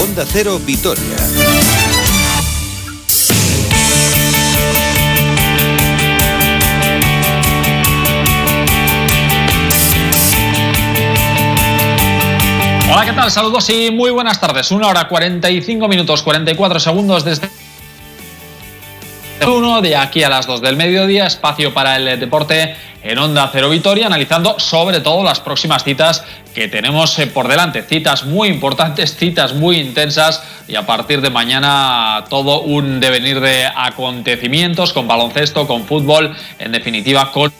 Onda Cero Vitoria. Hola, ¿qué tal? Saludos y muy buenas tardes. Una hora 45 minutos 44 segundos desde de aquí a las 2 del mediodía, espacio para el deporte en Onda Cero Vitoria, analizando sobre todo las próximas citas que tenemos eh, por delante. Citas muy importantes, citas muy intensas y a partir de mañana todo un devenir de acontecimientos con baloncesto, con fútbol, en definitiva con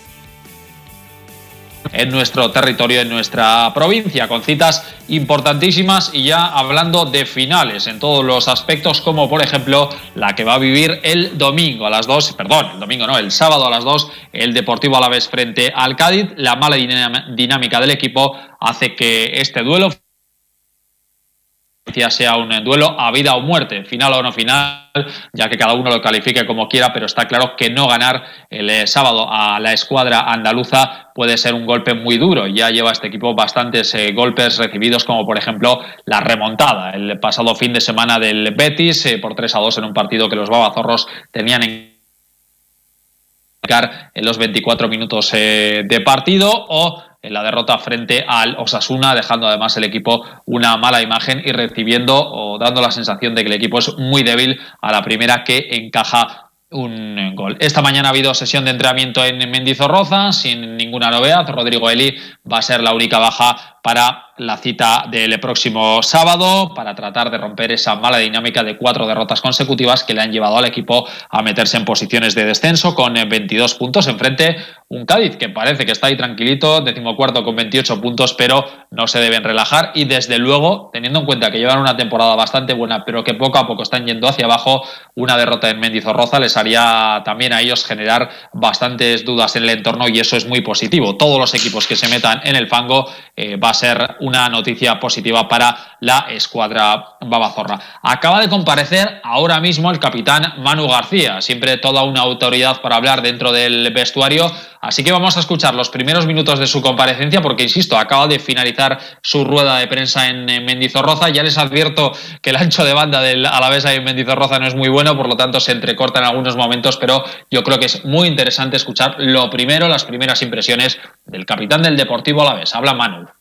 en nuestro territorio, en nuestra provincia, con citas importantísimas y ya hablando de finales en todos los aspectos, como por ejemplo la que va a vivir el domingo a las 2, perdón, el domingo no, el sábado a las 2, el Deportivo a la vez frente al Cádiz. La mala dinámica del equipo hace que este duelo sea un duelo a vida o muerte, final o no final, ya que cada uno lo califique como quiera, pero está claro que no ganar el eh, sábado a la escuadra andaluza puede ser un golpe muy duro. Ya lleva este equipo bastantes eh, golpes recibidos, como por ejemplo la remontada el pasado fin de semana del Betis eh, por 3 a 2 en un partido que los babazorros tenían en en los 24 minutos de partido o en la derrota frente al Osasuna, dejando además el equipo una mala imagen y recibiendo o dando la sensación de que el equipo es muy débil a la primera que encaja un gol. Esta mañana ha habido sesión de entrenamiento en Mendizorroza, sin ninguna novedad. Rodrigo Eli va a ser la única baja para la cita del próximo sábado para tratar de romper esa mala dinámica de cuatro derrotas consecutivas que le han llevado al equipo a meterse en posiciones de descenso con 22 puntos enfrente un Cádiz que parece que está ahí tranquilito, decimocuarto con 28 puntos, pero no se deben relajar y desde luego, teniendo en cuenta que llevan una temporada bastante buena, pero que poco a poco están yendo hacia abajo, una derrota en Mendizorroza les haría también a ellos generar bastantes dudas en el entorno y eso es muy positivo. Todos los equipos que se metan en el fango eh, va a ser una noticia positiva para la escuadra babazorra. Acaba de comparecer ahora mismo el capitán Manu García, siempre toda una autoridad para hablar dentro del vestuario. Así que vamos a escuchar los primeros minutos de su comparecencia porque, insisto, acaba de finalizar su rueda de prensa en Mendizorroza. Ya les advierto que el ancho de banda del Alavés en Mendizorroza no es muy bueno, por lo tanto se entrecorta en algunos momentos, pero yo creo que es muy interesante escuchar lo primero, las primeras impresiones del capitán del Deportivo Alavés. Habla Manu.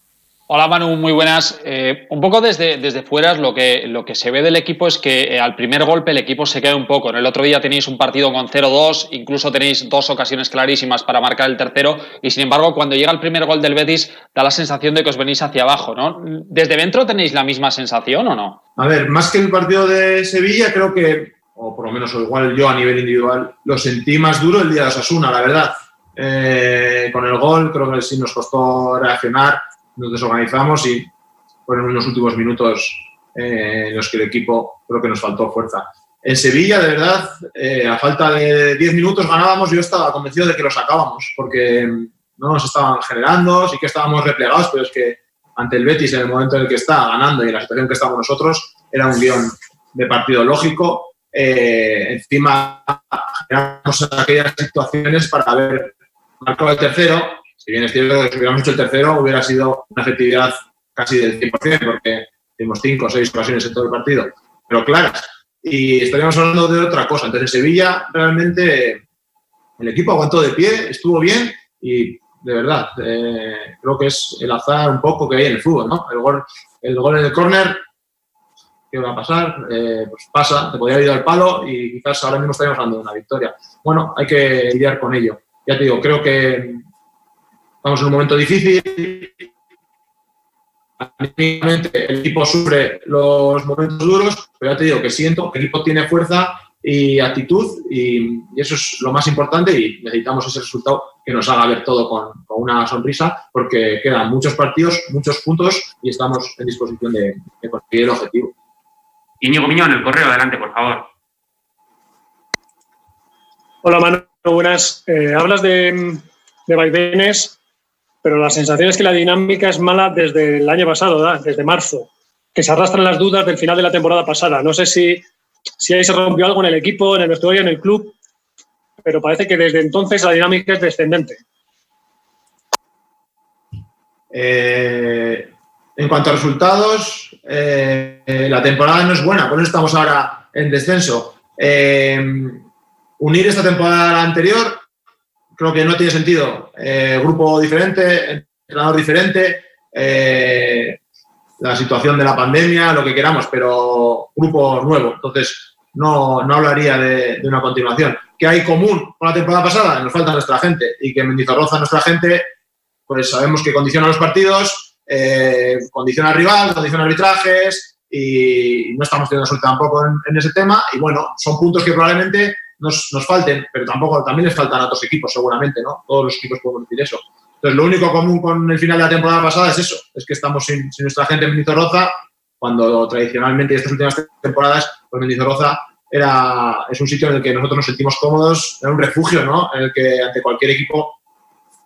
Hola Manu, muy buenas. Eh, un poco desde, desde fuera lo que, lo que se ve del equipo es que eh, al primer golpe el equipo se queda un poco. En el otro día tenéis un partido con 0-2, incluso tenéis dos ocasiones clarísimas para marcar el tercero y sin embargo cuando llega el primer gol del Betis da la sensación de que os venís hacia abajo. ¿no? ¿Desde dentro tenéis la misma sensación o no? A ver, más que el partido de Sevilla creo que, o por lo menos igual yo a nivel individual, lo sentí más duro el día de Osasuna, la verdad. Eh, con el gol creo que sí nos costó reaccionar nos desorganizamos y fueron unos últimos minutos eh, en los que el equipo creo que nos faltó fuerza. En Sevilla, de verdad, eh, a falta de 10 minutos ganábamos, yo estaba convencido de que lo sacábamos, porque no nos estaban generando, sí que estábamos replegados, pero es que ante el Betis, en el momento en el que está ganando y en la situación que estamos nosotros, era un guion de partido lógico. Eh, encima, generamos aquellas situaciones para haber marcado el tercero, si bien es cierto que si hubiéramos hecho el tercero, hubiera sido una efectividad casi del 100%, porque tuvimos cinco o seis ocasiones en todo el partido, pero claras. Y estaríamos hablando de otra cosa. Entonces, Sevilla realmente el equipo aguantó de pie, estuvo bien y de verdad, eh, creo que es el azar un poco que hay en el fútbol, ¿no? El gol, el gol en el córner, ¿qué va a pasar? Eh, pues pasa, te podría haber al palo y quizás ahora mismo estaríamos hablando de una victoria. Bueno, hay que lidiar con ello. Ya te digo, creo que Estamos en un momento difícil. El equipo sufre los momentos duros, pero ya te digo que siento que el equipo tiene fuerza y actitud y, eso es lo más importante y necesitamos ese resultado que nos haga ver todo con, una sonrisa porque quedan muchos partidos, muchos puntos y estamos en disposición de, conseguir el objetivo. Íñigo Miñón, el correo, adelante, por favor. Hola, Manu, buenas. Eh, hablas de, de vaivenes pero la sensación es que la dinámica es mala desde el año pasado, desde marzo, que se arrastran las dudas del final de la temporada pasada. No sé si, si ahí se rompió algo en el equipo, en el vestuario, en el club, pero parece que desde entonces la dinámica es descendente. Eh, en cuanto a resultados, la temporada no es buena, por eso estamos ahora en descenso. unir esta temporada a la anterior creo que no tiene sentido. grupo diferente, entrenador diferente, la situación de la pandemia, lo que queramos, pero grupo nuevo. Entonces, no, no hablaría de, una continuación. ¿Qué hay común con la temporada pasada? Nos falta nuestra gente y que Mendizorroza, nuestra gente, pues sabemos que condiciona los partidos, eh, condiciona al rival, condiciona arbitrajes y no estamos teniendo suerte tampoco en, ese tema. Y bueno, son puntos que probablemente nos, nos, falten, pero tampoco también les faltan a otros equipos, seguramente, ¿no? Todos los equipos pueden decir eso. Entonces, lo único común con el final de la temporada pasada es eso, es que estamos sin, nuestra gente en Mendizorroza, cuando tradicionalmente estas últimas temporadas, pues Mendizorroza era, es un sitio en el que nosotros nos sentimos cómodos, era un refugio, ¿no? En el que ante cualquier equipo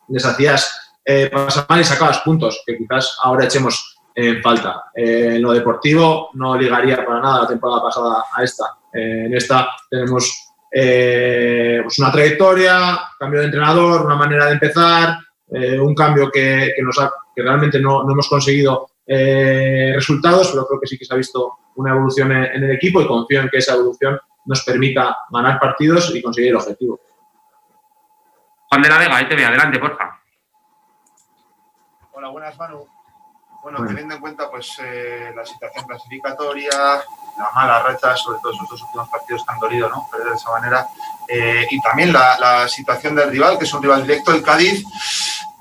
les hacías eh, pasar mal y sacabas puntos, que quizás ahora echemos en falta. Eh, en lo deportivo no ligaría para nada la temporada pasada a esta. Eh, en esta tenemos pues una trayectoria, cambio de entrenador, una manera de empezar, eh, un cambio que, nos que realmente no, hemos conseguido eh, resultados, pero creo que sí que se ha visto una evolución en, el equipo y confío en que esa evolución nos permita ganar partidos y conseguir el objetivo. Juan de la Vega, ahí te ve, adelante, porfa. Hola, buenas, Manu. Bueno, teniendo en cuenta pues eh, la situación clasificatoria, la mala racha, sobre todo esos dos últimos partidos que han dolido, ¿no? Perder de esa manera. y también la, la, situación del rival, que es un rival directo, el Cádiz.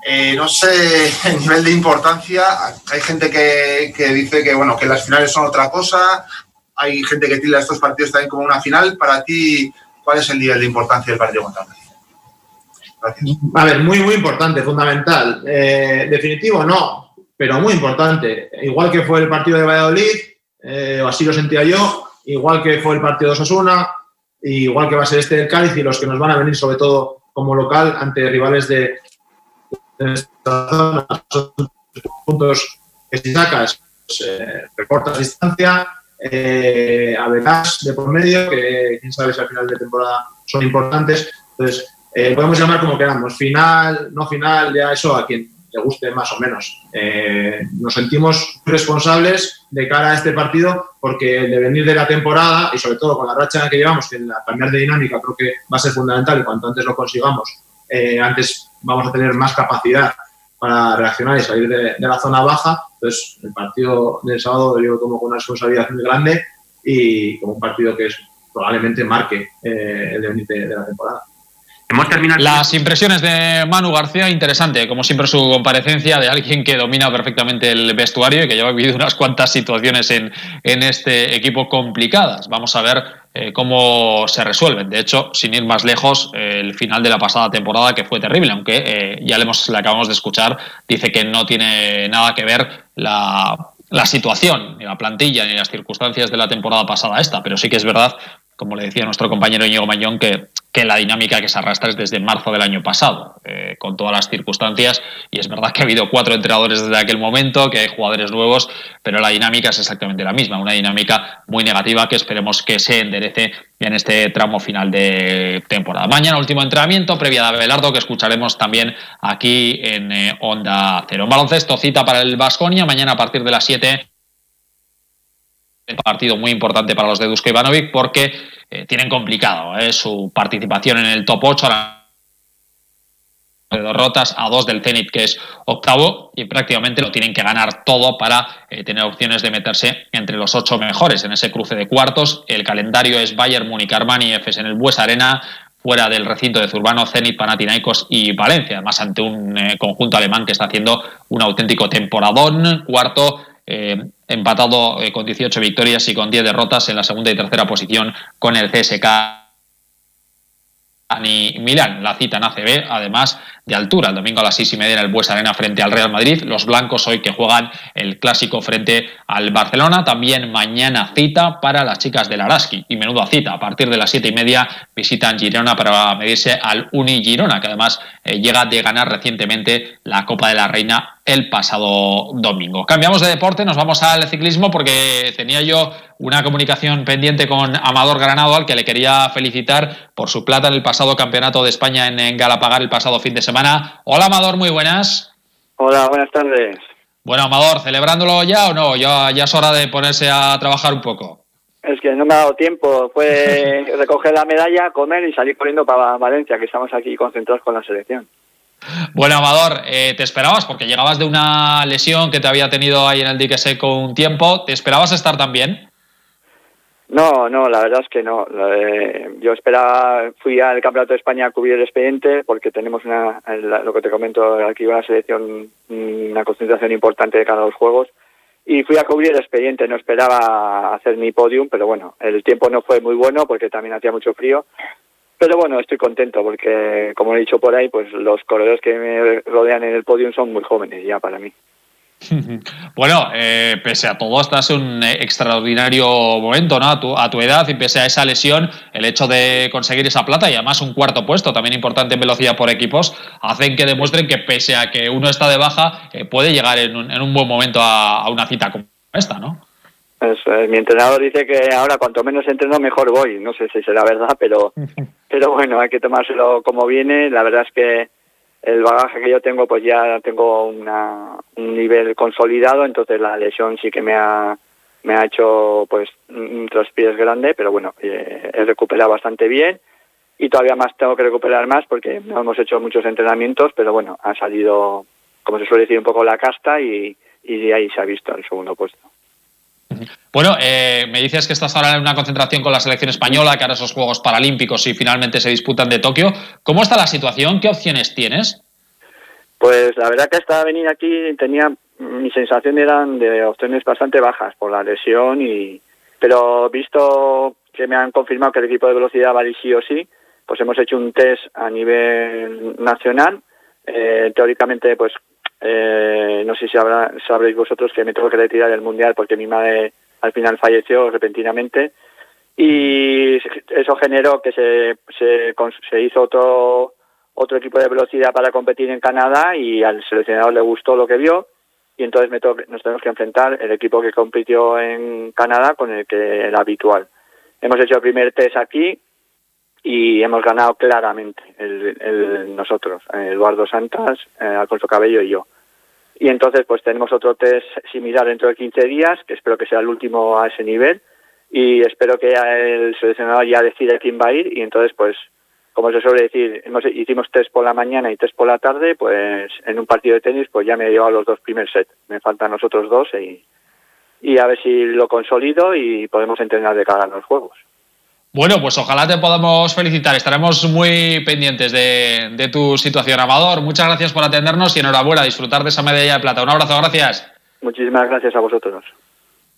Eh, no sé el nivel de importancia. Hay gente que, dice que bueno que las finales son otra cosa. Hay gente que tira estos partidos también como una final. Para ti, ¿cuál es el nivel de importancia del partido contra Gracias. A ver, muy, muy importante, fundamental. Eh, definitivo, no, pero muy importante. Igual que fue el partido de Valladolid, eh, así lo sentía yo, igual que fue el partido de Osasuna, igual que va a ser este del Cádiz y los que nos van a venir, sobre todo como local, ante rivales de, en esta zona son puntos que si sacas, pues, eh, recortas distancia, eh, de por medio, que quién sabe si al final de temporada son importantes. Entonces, eh, podemos llamar como queramos, final, no final, ya eso a quien le guste más o menos. Eh, nos sentimos responsables de cara a este partido porque el devenir de la temporada y sobre todo con la racha que llevamos, que la cambiar de dinámica creo que va a ser fundamental y cuanto antes lo consigamos, antes vamos a tener más capacidad para reaccionar y salir de, la zona baja. Entonces, el partido del sábado yo lo tomo con una responsabilidad muy grande y como un partido que es, probablemente marque eh, el devenir de, la temporada. Las impresiones de Manu García, interesante, como siempre su comparecencia de alguien que domina perfectamente el vestuario y que lleva vivido unas cuantas situaciones en, en este equipo complicadas. Vamos a ver eh, cómo se resuelven. De hecho, sin ir más lejos, el final de la pasada temporada que fue terrible, aunque eh, ya le, hemos, acabamos de escuchar, dice que no tiene nada que ver la, la situación, ni la plantilla, ni las circunstancias de la temporada pasada esta, pero sí que es verdad como le decía nuestro compañero Íñigo Mayón, que, que la dinámica que se arrastra es desde marzo del año pasado, eh, con todas las circunstancias. Y es verdad que ha habido cuatro entrenadores desde aquel momento, que hay jugadores nuevos, pero la dinámica es exactamente la misma, una dinámica muy negativa que esperemos que se enderece en este tramo final de temporada. Mañana último entrenamiento, previa de Abelardo, que escucharemos también aquí en eh, Onda Cero. Un baloncesto, cita para el Vasconia, mañana a partir de las 7 partido muy importante para los de Dusko Ivanovic porque eh, tienen complicado eh, su participación en el top 8 de derrotas a dos del Zenit que es octavo y prácticamente lo tienen que ganar todo para eh, tener opciones de meterse entre los ocho mejores en ese cruce de cuartos. El calendario es Bayern, Múnich, Armani, Efes en el Bues Arena, fuera del recinto de Zurbano, Zenit, Panathinaikos y Valencia, además ante un conjunto alemán que está haciendo un auténtico temporadón. Cuarto, eh, empatado eh, con 18 victorias y con 10 derrotas en la segunda y tercera posición con el CSK ni Milán. La cita en ACB, además de altura. El domingo a las seis y media en el Bues Arena frente al Real Madrid. Los blancos hoy que juegan el clásico frente al Barcelona. También mañana cita para las chicas del Araski. Y menuda cita. A partir de las siete y media visitan Girona para medirse al Uni Girona, que además eh, llega de ganar recientemente la Copa de la Reina el pasado domingo. Cambiamos de deporte, nos vamos al ciclismo porque tenía yo una comunicación pendiente con Amador Granado, al que le quería felicitar por su plata en el pasado campeonato de España en, Galapagar el pasado fin de semana. Hola Amador, muy buenas. Hola, buenas tardes. Bueno, Amador, ¿celebrándolo ya o no? Ya, ya es hora de ponerse a trabajar un poco. Es que no me ha dado tiempo. Fue recoger la medalla, comer y salir corriendo para Valencia, que estamos aquí concentrados con la selección. Bueno, Amador, eh, ¿te esperabas? Porque llegabas de una lesión que te había tenido ahí en el dique seco un tiempo. ¿Te esperabas estar también? No, no, la verdad es que no. Yo esperaba, fui al Campeonato de España a cubrir el expediente porque tenemos una, lo que te comento aquí una selección, una concentración importante de cada dos juegos y fui a cubrir el expediente. No esperaba hacer mi podium, pero bueno, el tiempo no fue muy bueno porque también hacía mucho frío pero bueno, estoy contento porque, como he dicho por ahí, pues los corredores que me rodean en el podium son muy jóvenes ya para mí. Bueno, eh, pese a todo, estás en un extraordinario momento, ¿no? A tu, a tu, edad y pese a esa lesión, el hecho de conseguir esa plata y además un cuarto puesto, también importante en velocidad por equipos, hacen que demuestren que pese a que uno está de baja, eh, puede llegar en un, en un, buen momento a, a una cita como esta, ¿no? mi entrenador dice que ahora cuanto menos entreno mejor voy. No sé si será verdad, pero, pero bueno, hay que tomárselo como viene. La verdad es que el bagaje que yo tengo, pues ya tengo una, un nivel consolidado, entonces la lesión sí que me ha, me ha hecho pues un pies grande, pero bueno, eh, he recuperado bastante bien y todavía más tengo que recuperar más porque no hemos hecho muchos entrenamientos, pero bueno, ha salido, como se suele decir, un poco la casta y, ahí se ha visto el segundo puesto. Bueno, eh, me dices que estás ahora en una concentración con la selección española, que ahora esos Juegos Paralímpicos y finalmente se disputan de Tokio. ¿Cómo está la situación? ¿Qué opciones tienes? Pues la verdad que hasta venir aquí tenía mi sensación eran de opciones bastante bajas por la lesión y pero visto que me han confirmado que el equipo de velocidad va a ir sí o sí, pues hemos hecho un test a nivel nacional. Eh, teóricamente, pues eh, no sé si habrá, sabréis vosotros que me tengo que retirar del mundial porque mi madre al final falleció repentinamente y eso generó que se, se, se hizo otro otro equipo de velocidad para competir en Canadá y al seleccionador le gustó lo que vio y entonces me nos tenemos que enfrentar el equipo que compitió en Canadá con el que era habitual. Hemos hecho el primer test aquí y hemos ganado claramente el, nosotros, Eduardo Santas, eh, Alfonso Cabello y yo. Y entonces pues tenemos otro test similar dentro de 15 días, que espero que sea el último a ese nivel y espero que el seleccionador ya decida quién va a ir y entonces pues como se suele decir, hemos, hicimos test por la mañana y test por la tarde, pues en un partido de tenis pues ya me he llevado los dos primeros sets, me faltan los otros dos y, y a ver si lo consolido y podemos entrenar de cara a los juegos. Bueno, pues ojalá te podamos felicitar. Estaremos muy pendientes de, tu situación, Amador. Muchas gracias por atendernos y enhorabuena, disfrutar de esa medalla de plata. Un abrazo, gracias. Muchísimas gracias a vosotros.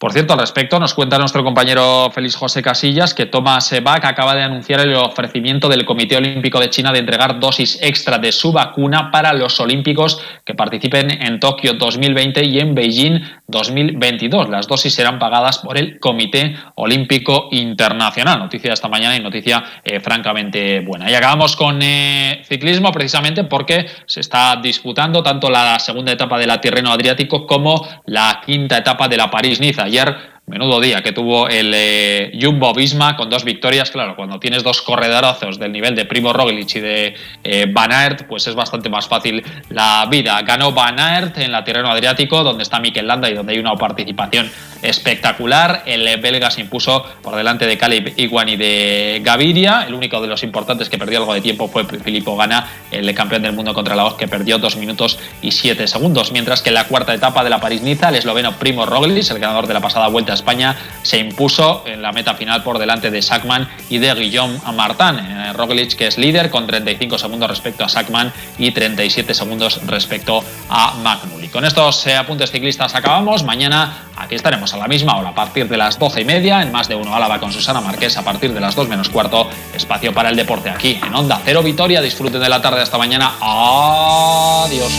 Por cierto, al respecto, nos cuenta nuestro compañero Félix José Casillas que Thomas Bach acaba de anunciar el ofrecimiento del Comité Olímpico de China de entregar dosis extra de su vacuna para los olímpicos que participen en Tokio 2020 y en Beijing 2022. Las dosis serán pagadas por el Comité Olímpico Internacional. Noticia esta mañana y noticia eh, francamente buena. Y acabamos con eh, ciclismo precisamente porque se está disputando tanto la segunda etapa de la Tirreno Adriático como la quinta etapa de la París-Niza Javier Menudo día que tuvo el eh, Jumbo Visma con dos victorias. Claro, cuando tienes dos corredorazos del nivel de Primo Roglic y de eh, Van Aert, pues es bastante más fácil la vida. Ganó Van Aert en la terreno adriático, donde está Mikel Landa y donde hay una participación espectacular. El belga se impuso por delante de Caleb Iguan y de Gaviria. El único de los importantes que perdió algo de tiempo fue Filippo Gana, el campeón del mundo contra la voz, que perdió dos minutos y siete segundos. Mientras que en la cuarta etapa de la París-Niza, el esloveno Primo Roglic, el ganador de la pasada vuelta España se impuso en la meta final por delante de Sackman y de Guillaume Martin. Eh, Roglic, que es líder, con 35 segundos respecto a Sackman y 37 segundos respecto a Magnuli. Con estos eh, apuntes ciclistas acabamos. Mañana aquí estaremos a la misma hora, a partir de las 12 y media, en más de uno Álava con Susana Marqués, a partir de las 2 menos cuarto, espacio para el deporte aquí en Onda Cero Vitoria. Disfruten de la tarde hasta mañana. Adiós.